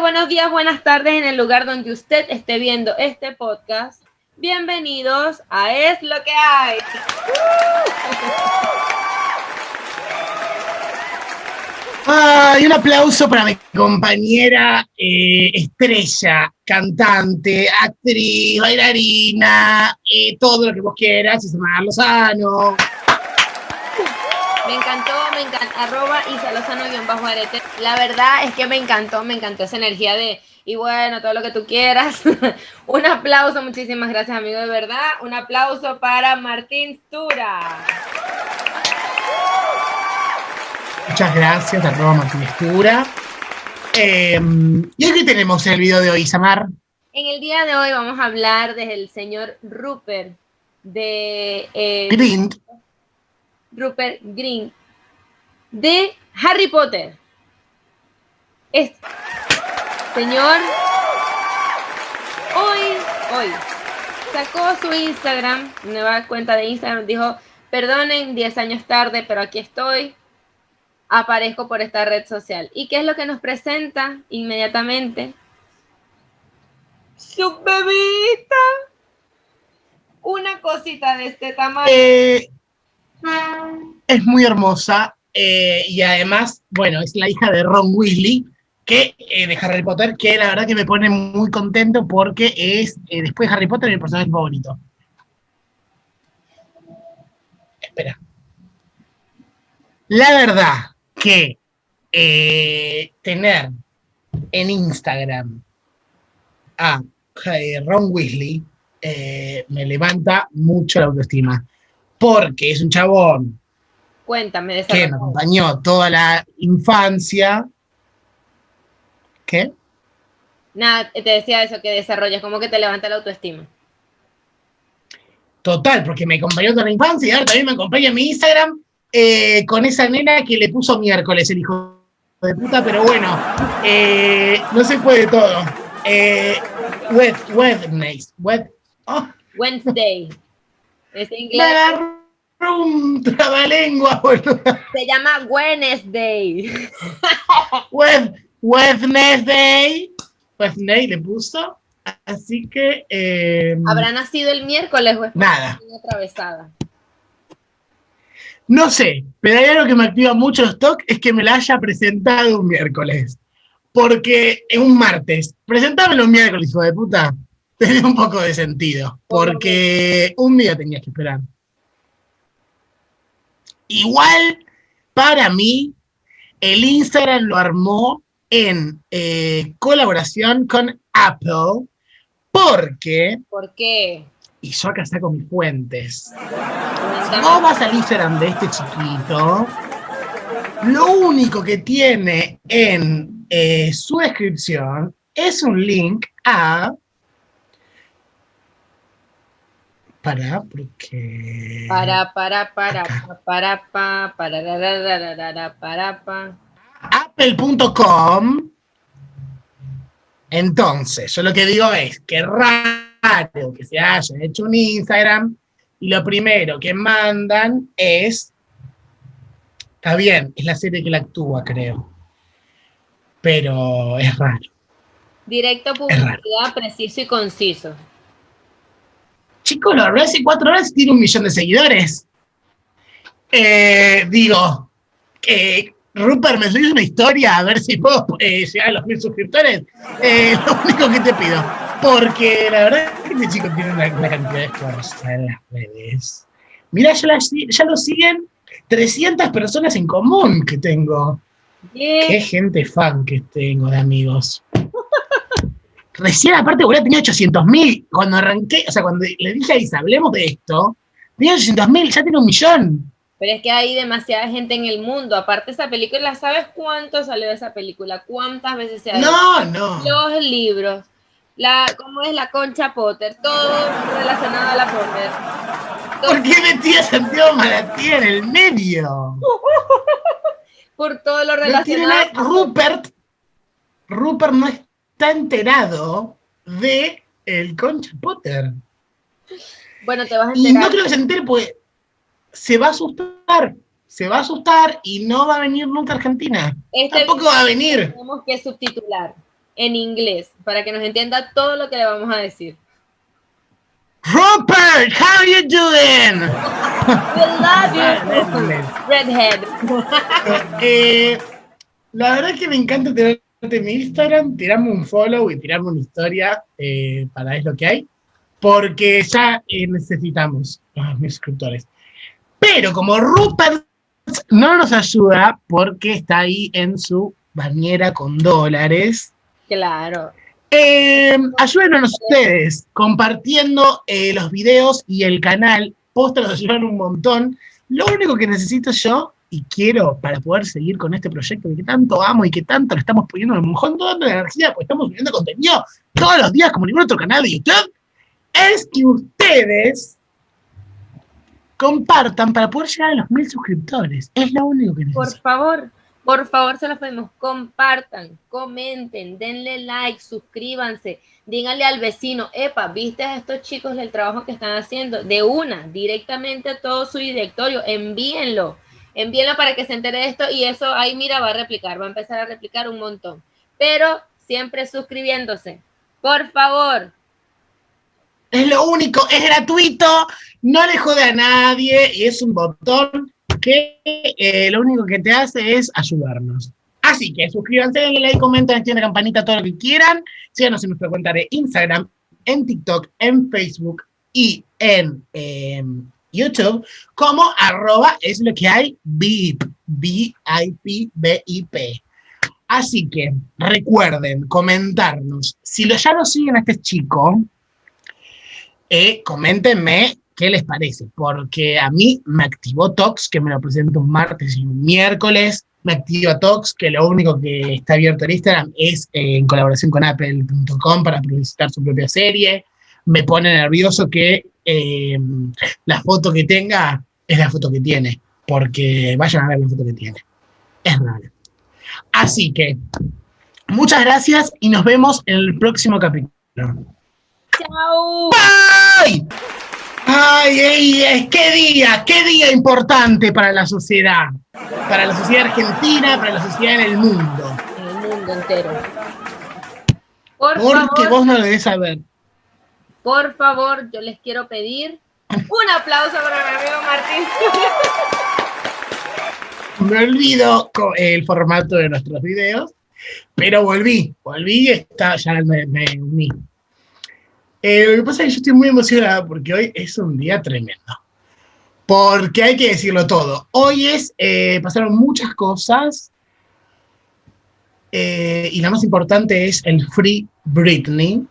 buenos días, buenas tardes en el lugar donde usted esté viendo este podcast. Bienvenidos a Es lo que hay. Ay, un aplauso para mi compañera eh, estrella, cantante, actriz, bailarina, eh, todo lo que vos quieras, Isamar Lozano. Me encantó, me encantó. Arroba Isa Lozano arete. La verdad es que me encantó, me encantó esa energía de, y bueno, todo lo que tú quieras. un aplauso, muchísimas gracias, amigo, de verdad. Un aplauso para Martín Stura. Muchas gracias, arroba Martín Stura. Em, ¿Y aquí tenemos el video de hoy, Samar? En el día de hoy vamos a hablar del señor Rupert de... Eh, Rupert Green de Harry Potter. Este señor hoy, hoy, sacó su Instagram, nueva cuenta de Instagram, dijo, perdonen 10 años tarde, pero aquí estoy, aparezco por esta red social. ¿Y qué es lo que nos presenta inmediatamente? Su bebita. Una cosita de este tamaño. Eh, es muy hermosa eh, y además, bueno, es la hija de Ron Weasley, que, eh, de Harry Potter, que la verdad que me pone muy contento porque es, después de Harry Potter, mi personaje favorito. Espera. La verdad que tener en Instagram a Ron Weasley me levanta mucho la autoestima porque es un chabón Cuéntame que me acompañó toda la infancia. ¿Qué? Nada, te decía eso, que desarrollas, como que te levanta la autoestima. Total, porque me acompañó toda la infancia y ahora también me acompaña en mi Instagram eh, con esa nena que le puso miércoles el hijo de puta, pero bueno, eh, no se puede todo. Eh, Wednesday. Oh. Wednesday. Es inglés. Me agarró un trabalengua, boludo. Se llama Wednesday. Wednesday. Wednesday le puso. Así que. Eh, ¿Habrá nacido el miércoles o es Nada. atravesada? No sé, pero hay algo que me activa mucho stock es que me la haya presentado un miércoles. Porque es un martes. Presentámelo un miércoles, hijo de puta tenía un poco de sentido, porque un día tenías que esperar. Igual, para mí, el Instagram lo armó en eh, colaboración con Apple, porque... ¿Por qué? Y yo acá saco mis fuentes. No vas al Instagram de este chiquito. Lo único que tiene en eh, su descripción es un link a para, porque. Para, para, para, para, para, para, para, para, Apple.com. Entonces, yo lo que digo es que raro que se haya hecho un Instagram y lo primero que mandan es. Está bien, es la serie que la actúa, creo. Pero es raro. Directo, publicidad, preciso y conciso. Chicos, lo verdad hace cuatro horas tiene un millón de seguidores. Eh, digo, Rupert, ¿me subís una historia a ver si puedo eh, llegar a los mil suscriptores? Eh, lo único que te pido. Porque la verdad es que este chico tiene una, cantidad de fuerza en las redes. Mira, ya, ya lo siguen 300 personas en común que tengo. Qué gente fan que tengo de amigos. Recién, aparte, boludo, tenía 800 mil. Cuando arranqué, o sea, cuando le dije a Isa, hablemos de esto, tenía 800 mil, ya tiene un millón. Pero es que hay demasiada gente en el mundo. Aparte, esa película, ¿sabes cuánto salió de esa película? ¿Cuántas veces se ha No, no. Los libros, la, ¿cómo es la concha Potter? Todo relacionado a la Potter. ¿Por qué metía a Santiago Malatía en el medio? Por todo lo relacionado. No Rupert. Rupert no es está enterado de el Concha Potter. Bueno, te vas a enterar. Y no creo que se entere porque se va a asustar. Se va a asustar y no va a venir nunca a Argentina. Este Tampoco va a venir. Tenemos que subtitular. en inglés para que nos entienda todo lo que le vamos a decir. Rupert, how you doing? We love you. Redhead. Eh, la verdad es que me encanta tenerte en mi Instagram, tirarme un follow y tirarme una historia eh, para es lo que hay, porque ya eh, necesitamos a mis suscriptores. Pero como Rupert no nos ayuda porque está ahí en su bañera con dólares, Claro. eh, ayúdenos ustedes compartiendo eh, los videos y el canal. Posta nos ayudan un montón. Lo único que necesito yo y quiero para poder seguir con este proyecto que tanto amo y que tanto le estamos poniendo un montón de energía, porque estamos subiendo contenido todos los días como ningún otro canal de YouTube, es que ustedes compartan para poder llegar a los mil suscriptores. Es lo único que Por necesito. favor, por favor, se los pedimos. Compartan, comenten, denle like, suscríbanse, díganle al vecino, epa, ¿viste a estos chicos el trabajo que están haciendo? De una, directamente a todo su directorio, envíenlo, envíenlo para que se entere de esto y eso ahí, mira, va a replicar, va a empezar a replicar un montón. Pero siempre suscribiéndose. Por favor, Es lo único, es gratuito, no le jode a nadie y es un botón que eh, lo único que te hace es ayudarnos. Así que suscríbanse, denle like, comenten, activen la campanita, todo lo que quieran. Síganos en nuestra cuenta de Instagram, en TikTok, en Facebook y en em, YouTube como arroba es lo que hay VIP, B-I-P, B-I-P. Así que recuerden comentarnos. Si lo, ya lo siguen a este chico, eh, coméntenme qué les parece, porque a mí me activó Tox, que me lo presento un martes y un miércoles, me activa Tox, que lo único que está abierto en Instagram es eh, en colaboración con Apple.com para publicitar su propia serie, me pone nervioso que eh, la foto que tenga es la foto que tiene, porque vayan a ver la foto que tiene, es rara. Así que, muchas gracias y nos vemos en el próximo capítulo. chao. ¡Ay! ¡Ay, ey, es qué día! ¡Qué día importante para la sociedad! Para la sociedad argentina, para la sociedad en el mundo. En el mundo entero. Por Porque favor, vos no lo debes saber. Por favor, yo les quiero pedir un aplauso para mi amigo Martín. Me olvido el formato de nuestros videos, pero volví, volví y está, ya me, me uní. Eh, lo que pasa es que yo estoy muy emocionada porque hoy es un día tremendo. Porque hay que decirlo todo. Hoy es, eh, pasaron muchas cosas eh, y la más importante es el Free Britney.